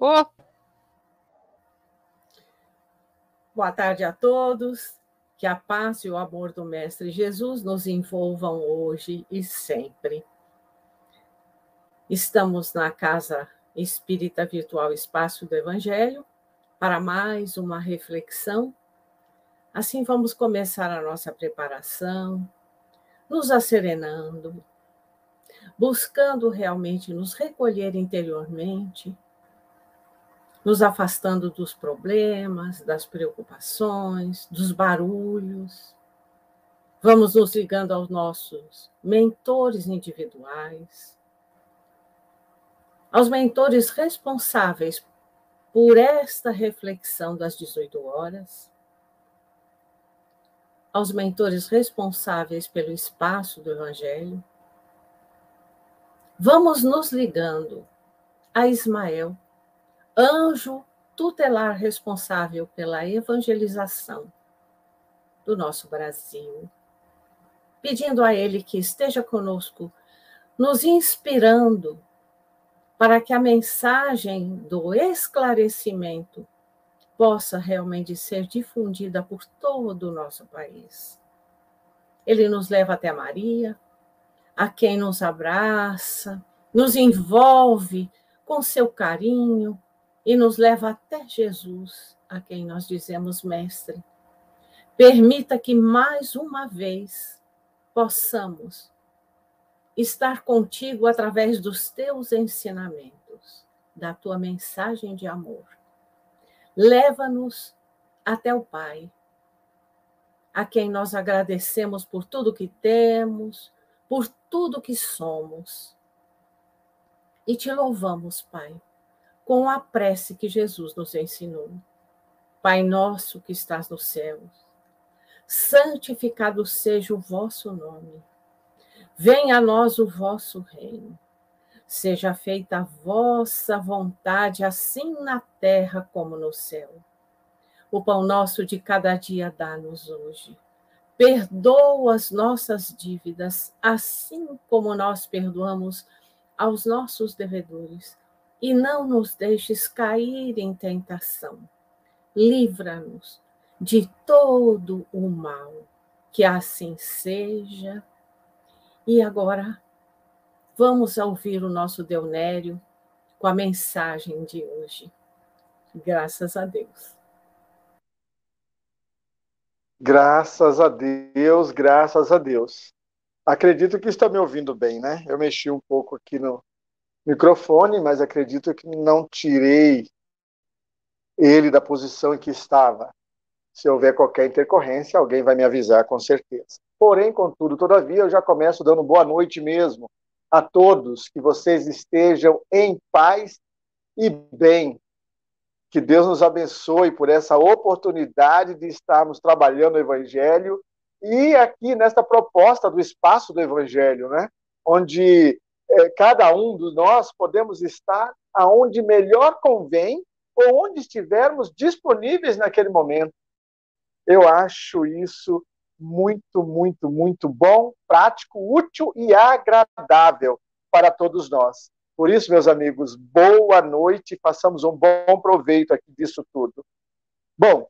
Oh. Boa tarde a todos. Que a paz e o amor do Mestre Jesus nos envolvam hoje e sempre. Estamos na Casa Espírita Virtual Espaço do Evangelho para mais uma reflexão. Assim vamos começar a nossa preparação, nos acerenando, buscando realmente nos recolher interiormente nos afastando dos problemas, das preocupações, dos barulhos. Vamos nos ligando aos nossos mentores individuais, aos mentores responsáveis por esta reflexão das 18 horas, aos mentores responsáveis pelo espaço do Evangelho. Vamos nos ligando a Ismael anjo tutelar responsável pela evangelização do nosso Brasil, pedindo a Ele que esteja conosco, nos inspirando para que a mensagem do esclarecimento possa realmente ser difundida por todo o nosso país. Ele nos leva até Maria, a quem nos abraça, nos envolve com seu carinho, e nos leva até Jesus, a quem nós dizemos mestre. Permita que mais uma vez possamos estar contigo através dos teus ensinamentos, da tua mensagem de amor. Leva-nos até o Pai, a quem nós agradecemos por tudo que temos, por tudo que somos. E te louvamos, Pai, com a prece que Jesus nos ensinou. Pai nosso que estás nos céus, santificado seja o vosso nome. Venha a nós o vosso reino. Seja feita a vossa vontade, assim na terra como no céu. O pão nosso de cada dia dá-nos hoje. Perdoa as nossas dívidas, assim como nós perdoamos aos nossos devedores e não nos deixes cair em tentação. Livra-nos de todo o mal. Que assim seja. E agora vamos ouvir o nosso Deonério com a mensagem de hoje. Graças a Deus. Graças a Deus, graças a Deus. Acredito que está me ouvindo bem, né? Eu mexi um pouco aqui no, microfone, mas acredito que não tirei ele da posição em que estava. Se houver qualquer intercorrência, alguém vai me avisar com certeza. Porém, contudo, todavia, eu já começo dando boa noite mesmo a todos, que vocês estejam em paz e bem. Que Deus nos abençoe por essa oportunidade de estarmos trabalhando o Evangelho e aqui nesta proposta do espaço do Evangelho, né? onde cada um de nós podemos estar aonde melhor convém ou onde estivermos disponíveis naquele momento. Eu acho isso muito, muito, muito bom, prático, útil e agradável para todos nós. Por isso, meus amigos, boa noite, façamos um bom proveito aqui disso tudo. Bom,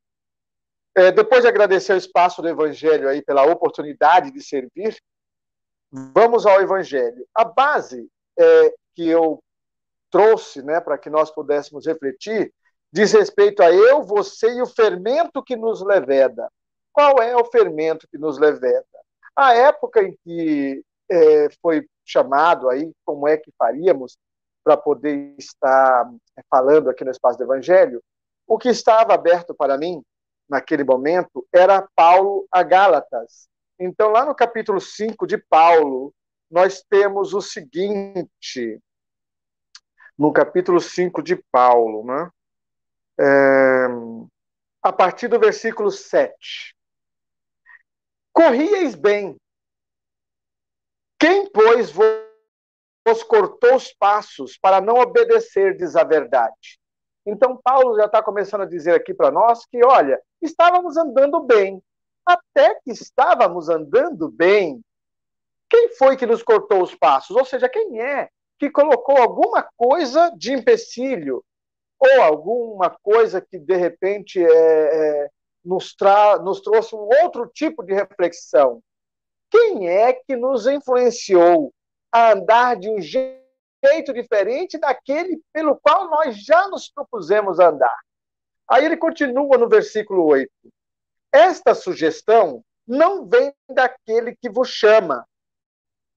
é, depois de agradecer o espaço do Evangelho aí pela oportunidade de servir, Vamos ao Evangelho. A base é, que eu trouxe né, para que nós pudéssemos refletir diz respeito a eu, você e o fermento que nos leveda. Qual é o fermento que nos leveda? A época em que é, foi chamado aí, como é que faríamos para poder estar falando aqui no Espaço do Evangelho, o que estava aberto para mim naquele momento era Paulo a Gálatas. Então, lá no capítulo 5 de Paulo, nós temos o seguinte, no capítulo 5 de Paulo, né? É, a partir do versículo 7. Corrieis bem. Quem, pois, vos cortou os passos para não obedecerdes à verdade? Então, Paulo já está começando a dizer aqui para nós que, olha, estávamos andando bem, até que estávamos andando bem. Quem foi que nos cortou os passos? Ou seja, quem é que colocou alguma coisa de empecilho ou alguma coisa que de repente é, é, nos, nos trouxe um outro tipo de reflexão. Quem é que nos influenciou a andar de um jeito diferente daquele pelo qual nós já nos propusemos andar? Aí ele continua no versículo 8. Esta sugestão não vem daquele que vos chama.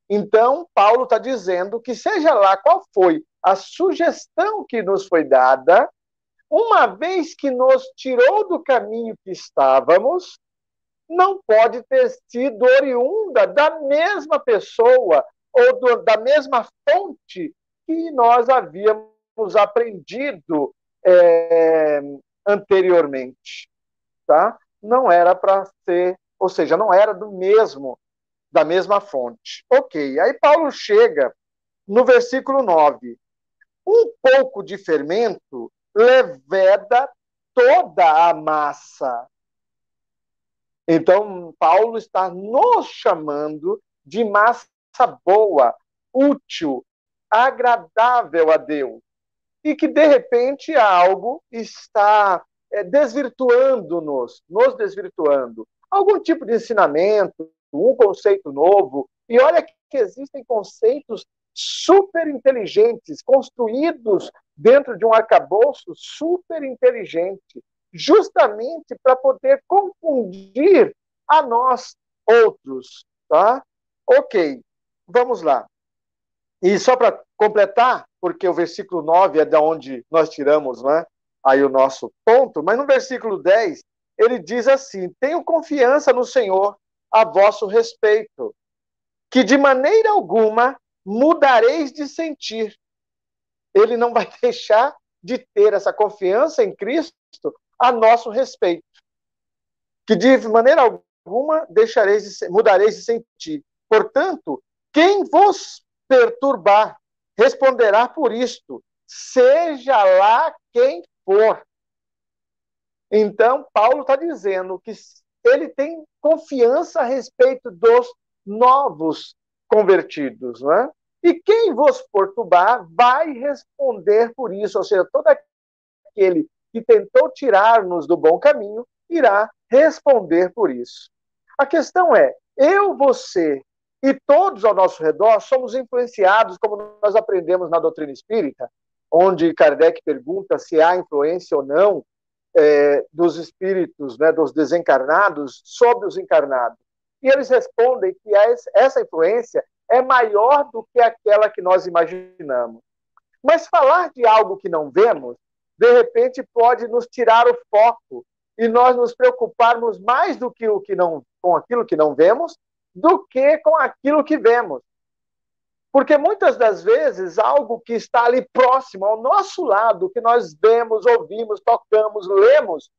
Então, Paulo está dizendo que, seja lá qual foi a sugestão que nos foi dada, uma vez que nos tirou do caminho que estávamos, não pode ter sido oriunda da mesma pessoa ou do, da mesma fonte que nós havíamos aprendido é, anteriormente, tá? Não era para ser, ou seja, não era do mesmo, da mesma fonte. Ok, aí Paulo chega no versículo 9. Um pouco de fermento leveda toda a massa. Então, Paulo está nos chamando de massa boa, útil, agradável a Deus e que, de repente, algo está é, desvirtuando-nos, nos desvirtuando. Algum tipo de ensinamento, um conceito novo. E olha que existem conceitos super inteligentes, construídos dentro de um arcabouço super inteligente, justamente para poder confundir a nós outros, tá? Ok, vamos lá. E só para completar, porque o versículo 9 é de onde nós tiramos né, aí o nosso ponto, mas no versículo 10 ele diz assim: Tenho confiança no Senhor a vosso respeito, que de maneira alguma mudareis de sentir. Ele não vai deixar de ter essa confiança em Cristo a nosso respeito. Que de maneira alguma deixareis de, mudareis de sentir. Portanto, quem vos perturbar responderá por isto, seja lá quem for. Então, Paulo está dizendo que ele tem confiança a respeito dos novos convertidos, não é? E quem vos perturbar vai responder por isso, ou seja, todo aquele que tentou tirar-nos do bom caminho irá responder por isso. A questão é: eu, você e todos ao nosso redor somos influenciados, como nós aprendemos na doutrina espírita, onde Kardec pergunta se há influência ou não é, dos espíritos, né, dos desencarnados, sobre os encarnados. E eles respondem que essa influência é maior do que aquela que nós imaginamos. Mas falar de algo que não vemos, de repente, pode nos tirar o foco e nós nos preocuparmos mais do que o que não, com aquilo que não vemos do que com aquilo que vemos. Porque muitas das vezes algo que está ali próximo ao nosso lado, que nós vemos, ouvimos, tocamos, lemos,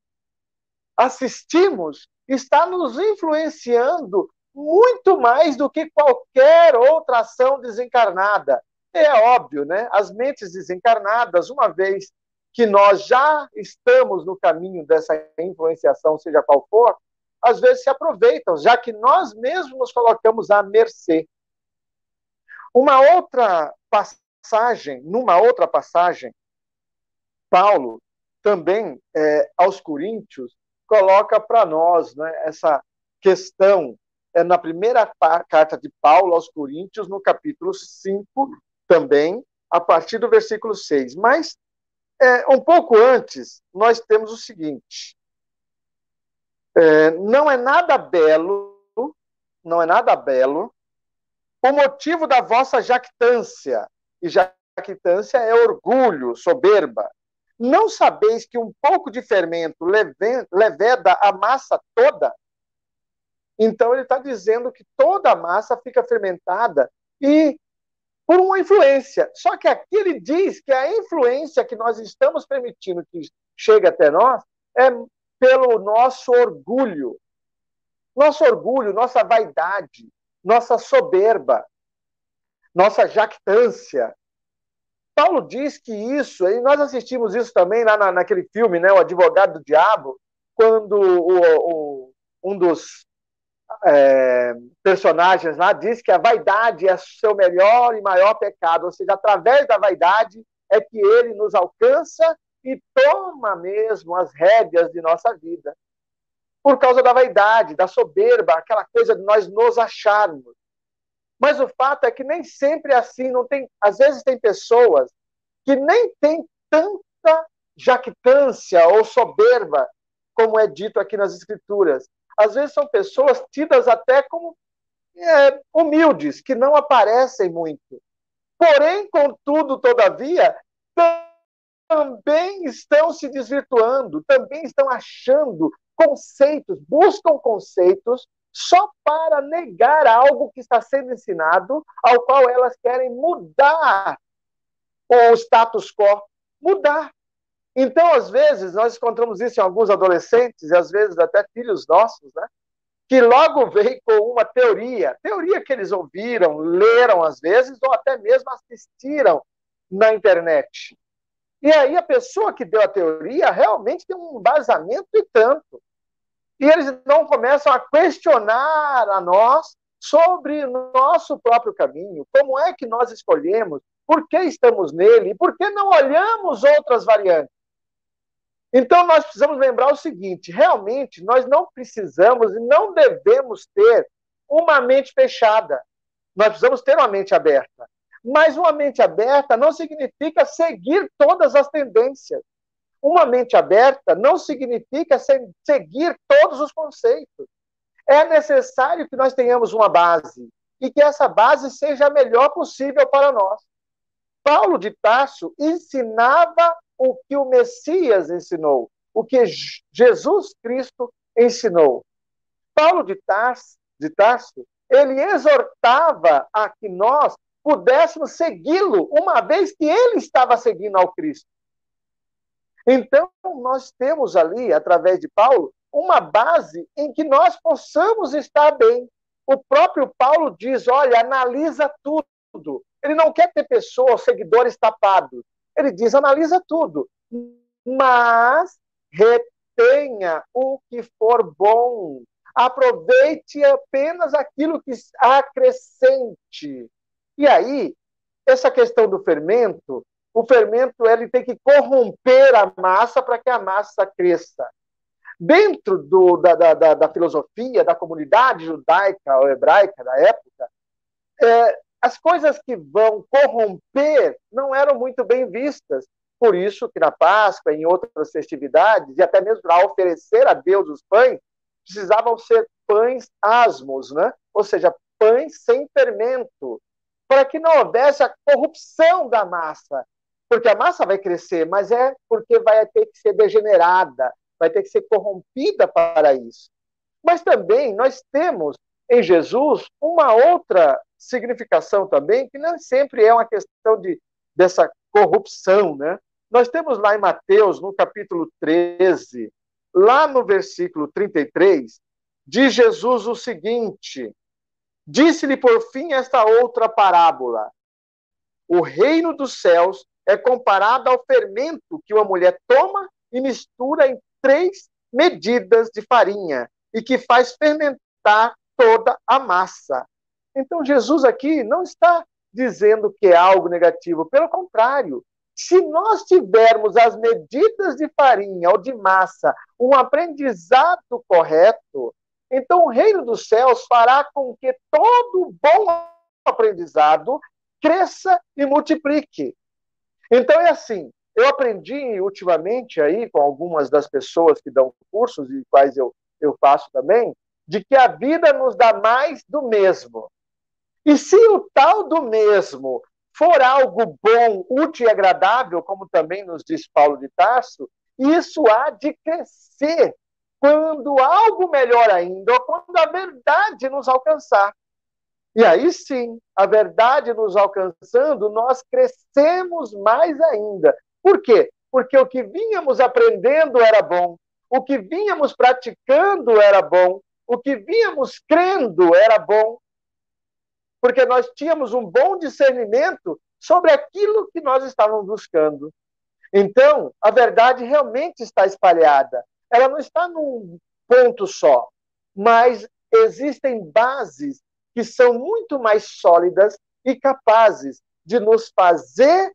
assistimos, está nos influenciando muito mais do que qualquer outra ação desencarnada. É óbvio, né? As mentes desencarnadas, uma vez que nós já estamos no caminho dessa influenciação, seja qual for, às vezes se aproveitam, já que nós mesmos nos colocamos à mercê. Uma outra passagem, numa outra passagem, Paulo também é, aos Coríntios coloca para nós né, essa questão é, na primeira carta de Paulo aos Coríntios, no capítulo 5, também, a partir do versículo 6. Mas, é, um pouco antes, nós temos o seguinte: é, não é nada belo, não é nada belo, o motivo da vossa jactância, e jactância é orgulho, soberba. Não sabeis que um pouco de fermento leveda a massa toda? Então ele está dizendo que toda a massa fica fermentada e por uma influência. Só que aqui ele diz que a influência que nós estamos permitindo que chegue até nós é pelo nosso orgulho. Nosso orgulho, nossa vaidade, nossa soberba, nossa jactância. Paulo diz que isso, e nós assistimos isso também lá na, naquele filme, né, O Advogado do Diabo, quando o, o, um dos é, personagens lá diz que a vaidade é seu melhor e maior pecado, ou seja, através da vaidade é que ele nos alcança e toma mesmo as rédeas de nossa vida. Por causa da vaidade, da soberba, aquela coisa de nós nos acharmos. Mas o fato é que nem sempre é assim, não tem, às vezes tem pessoas que nem têm tanta jactância ou soberba, como é dito aqui nas escrituras. Às vezes são pessoas tidas até como é, humildes, que não aparecem muito. Porém, contudo, todavia, também estão se desvirtuando, também estão achando conceitos, buscam conceitos só para negar algo que está sendo ensinado, ao qual elas querem mudar o status quo, mudar. Então, às vezes, nós encontramos isso em alguns adolescentes, e às vezes até filhos nossos, né? que logo vem com uma teoria, teoria que eles ouviram, leram às vezes, ou até mesmo assistiram na internet. E aí a pessoa que deu a teoria realmente tem um embasamento e tanto. E eles não começam a questionar a nós sobre o nosso próprio caminho, como é que nós escolhemos, por que estamos nele e por que não olhamos outras variantes. Então nós precisamos lembrar o seguinte: realmente nós não precisamos e não devemos ter uma mente fechada. Nós precisamos ter uma mente aberta. Mas uma mente aberta não significa seguir todas as tendências. Uma mente aberta não significa seguir todos os conceitos. É necessário que nós tenhamos uma base e que essa base seja a melhor possível para nós. Paulo de Tarso ensinava o que o Messias ensinou, o que Jesus Cristo ensinou. Paulo de Tarso, de Tarso ele exortava a que nós pudéssemos segui-lo, uma vez que ele estava seguindo ao Cristo. Então, nós temos ali, através de Paulo, uma base em que nós possamos estar bem. O próprio Paulo diz: olha, analisa tudo. Ele não quer ter pessoas, seguidores tapados. Ele diz: analisa tudo, mas retenha o que for bom. Aproveite apenas aquilo que acrescente. E aí, essa questão do fermento, o fermento ele tem que corromper a massa para que a massa cresça. Dentro do, da, da, da, filosofia, da comunidade judaica ou hebraica da época, é, as coisas que vão corromper não eram muito bem vistas. Por isso que na Páscoa, em outras festividades, e até mesmo para oferecer a Deus os pães, precisavam ser pães asmos, né? ou seja, pães sem fermento, para que não houvesse a corrupção da massa. Porque a massa vai crescer, mas é porque vai ter que ser degenerada, vai ter que ser corrompida para isso. Mas também nós temos em Jesus uma outra significação também, que não sempre é uma questão de, dessa corrupção, né? Nós temos lá em Mateus, no capítulo 13, lá no versículo 33, diz Jesus o seguinte: Disse-lhe por fim esta outra parábola: O reino dos céus é comparado ao fermento que uma mulher toma e mistura em três medidas de farinha e que faz fermentar toda a massa. Então, Jesus aqui não está dizendo que é algo negativo, pelo contrário. Se nós tivermos as medidas de farinha ou de massa, um aprendizado correto, então, o reino dos céus fará com que todo bom aprendizado cresça e multiplique. Então, é assim. Eu aprendi ultimamente aí com algumas das pessoas que dão cursos e quais eu, eu faço também, de que a vida nos dá mais do mesmo. E se o tal do mesmo for algo bom, útil e agradável, como também nos diz Paulo de Tarso, isso há de crescer quando algo melhor ainda, ou quando a verdade nos alcançar. E aí sim, a verdade nos alcançando, nós crescemos mais ainda. Por quê? Porque o que vínhamos aprendendo era bom, o que vínhamos praticando era bom, o que vínhamos crendo era bom, porque nós tínhamos um bom discernimento sobre aquilo que nós estávamos buscando. Então, a verdade realmente está espalhada ela não está num ponto só, mas existem bases que são muito mais sólidas e capazes de nos fazer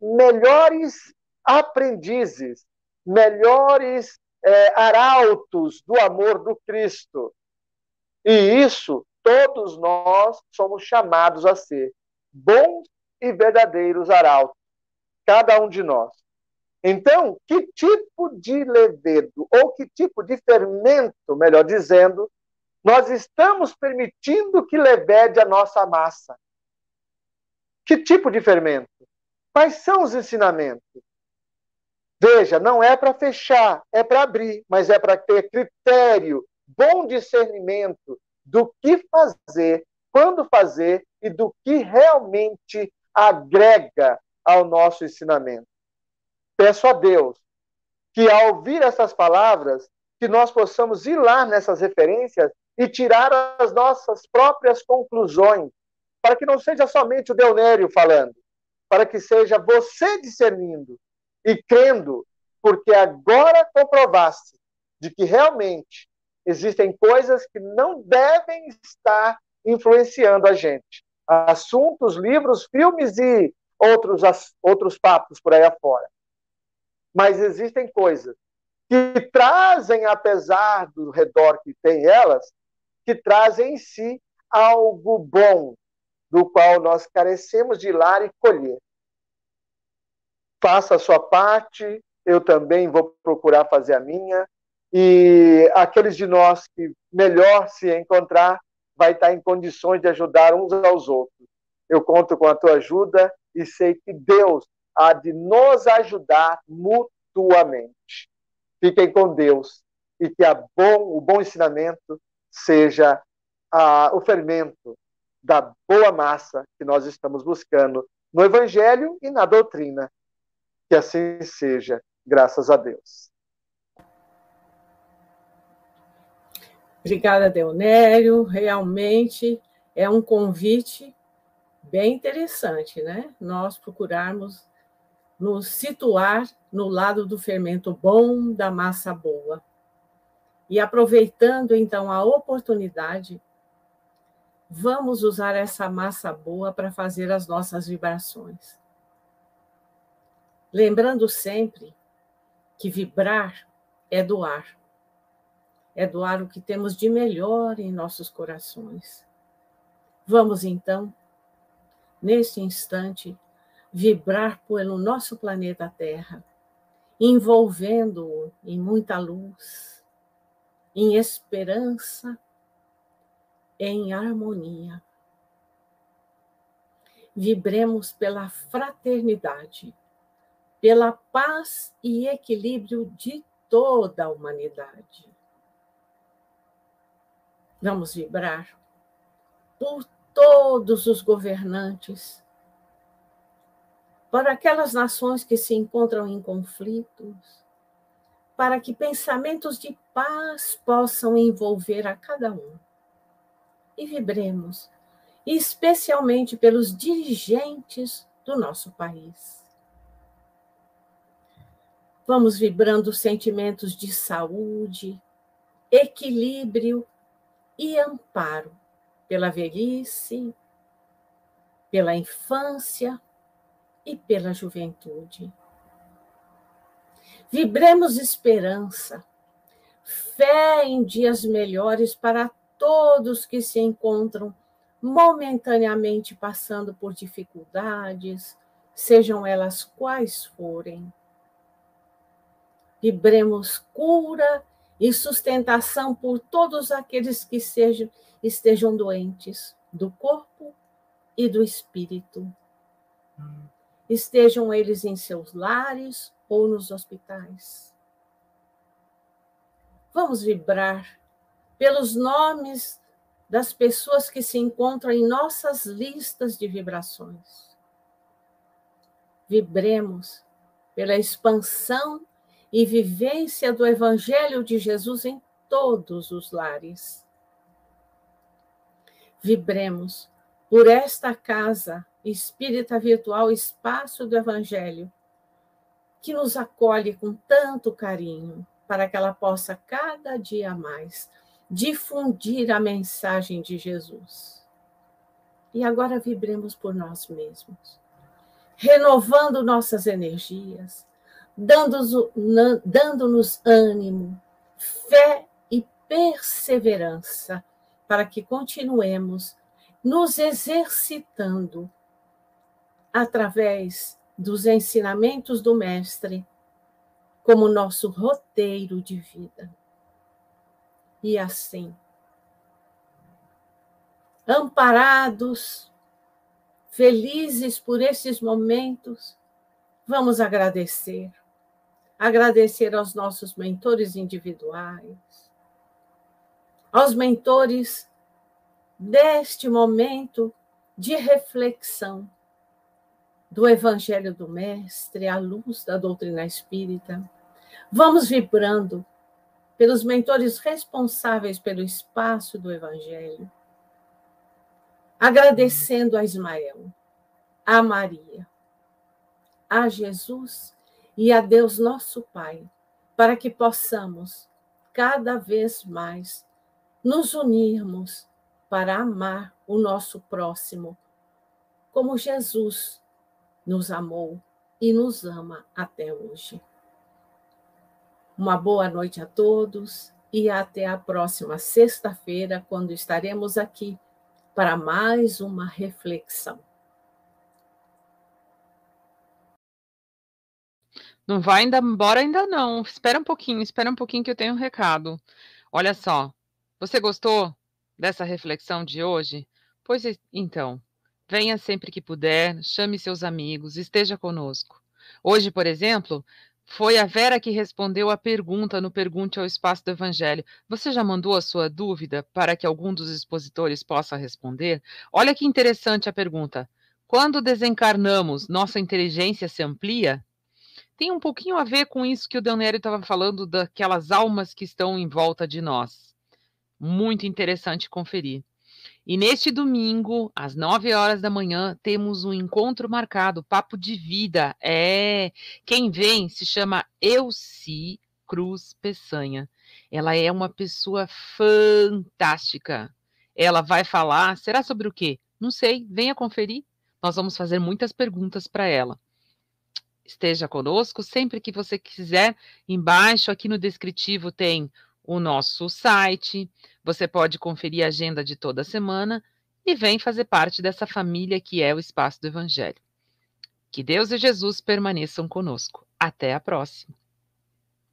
melhores aprendizes, melhores é, arautos do amor do Cristo. E isso todos nós somos chamados a ser bons e verdadeiros arautos, cada um de nós. Então, que tipo de levedo, ou que tipo de fermento, melhor dizendo, nós estamos permitindo que levede a nossa massa? Que tipo de fermento? Quais são os ensinamentos? Veja, não é para fechar, é para abrir, mas é para ter critério, bom discernimento do que fazer, quando fazer e do que realmente agrega ao nosso ensinamento. Peço a Deus que, ao ouvir essas palavras, que nós possamos ir lá nessas referências e tirar as nossas próprias conclusões, para que não seja somente o Deonério falando, para que seja você discernindo e crendo, porque agora comprovaste de que realmente existem coisas que não devem estar influenciando a gente. Assuntos, livros, filmes e outros, outros papos por aí afora. Mas existem coisas que trazem, apesar do redor que tem elas, que trazem em si algo bom, do qual nós carecemos de ir lá e colher. Faça a sua parte, eu também vou procurar fazer a minha, e aqueles de nós que melhor se encontrar vai estar em condições de ajudar uns aos outros. Eu conto com a tua ajuda e sei que Deus há de nos ajudar mutuamente. Fiquem com Deus e que bom, o bom ensinamento seja o fermento da boa massa que nós estamos buscando no Evangelho e na doutrina. Que assim seja, graças a Deus. Obrigada, Deonério. Realmente é um convite bem interessante, né? Nós procurarmos nos situar no lado do fermento bom, da massa boa. E aproveitando então a oportunidade, vamos usar essa massa boa para fazer as nossas vibrações. Lembrando sempre que vibrar é doar é doar o que temos de melhor em nossos corações. Vamos então, neste instante, vibrar pelo nosso planeta Terra, envolvendo-o em muita luz, em esperança, em harmonia. Vibremos pela fraternidade, pela paz e equilíbrio de toda a humanidade. Vamos vibrar por todos os governantes, para aquelas nações que se encontram em conflitos, para que pensamentos de paz possam envolver a cada um. E vibremos, especialmente pelos dirigentes do nosso país. Vamos vibrando sentimentos de saúde, equilíbrio e amparo pela velhice, pela infância e pela juventude. Vibremos esperança, fé em dias melhores para todos que se encontram momentaneamente passando por dificuldades, sejam elas quais forem. Vibremos cura e sustentação por todos aqueles que sejam, estejam doentes do corpo e do espírito. Estejam eles em seus lares ou nos hospitais. Vamos vibrar pelos nomes das pessoas que se encontram em nossas listas de vibrações. Vibremos pela expansão e vivência do Evangelho de Jesus em todos os lares. Vibremos por esta casa espírita virtual Espaço do Evangelho, que nos acolhe com tanto carinho, para que ela possa cada dia mais difundir a mensagem de Jesus. E agora vibremos por nós mesmos, renovando nossas energias, dando-nos ânimo, fé e perseverança, para que continuemos nos exercitando através dos ensinamentos do Mestre como nosso roteiro de vida. E assim, amparados, felizes por esses momentos, vamos agradecer. Agradecer aos nossos mentores individuais, aos mentores deste momento de reflexão do Evangelho do Mestre, à luz da doutrina espírita. Vamos vibrando pelos mentores responsáveis pelo espaço do Evangelho, agradecendo a Ismael, a Maria, a Jesus e a Deus nosso Pai, para que possamos cada vez mais nos unirmos para amar o nosso próximo, como Jesus nos amou e nos ama até hoje. Uma boa noite a todos e até a próxima sexta-feira, quando estaremos aqui para mais uma reflexão. Não vai ainda embora ainda não. Espera um pouquinho, espera um pouquinho que eu tenho um recado. Olha só, você gostou dessa reflexão de hoje? Pois então, Venha sempre que puder, chame seus amigos, esteja conosco. Hoje, por exemplo, foi a Vera que respondeu a pergunta no Pergunte ao Espaço do Evangelho. Você já mandou a sua dúvida para que algum dos expositores possa responder? Olha que interessante a pergunta. Quando desencarnamos, nossa inteligência se amplia? Tem um pouquinho a ver com isso que o Deonério estava falando, daquelas almas que estão em volta de nós. Muito interessante conferir. E neste domingo, às 9 horas da manhã, temos um encontro marcado, Papo de Vida. É, quem vem se chama Elci Cruz Peçanha. Ela é uma pessoa fantástica. Ela vai falar, será sobre o quê? Não sei, venha conferir. Nós vamos fazer muitas perguntas para ela. Esteja conosco sempre que você quiser. Embaixo, aqui no descritivo, tem o nosso site. Você pode conferir a agenda de toda semana e vem fazer parte dessa família que é o Espaço do Evangelho. Que Deus e Jesus permaneçam conosco. Até a próxima.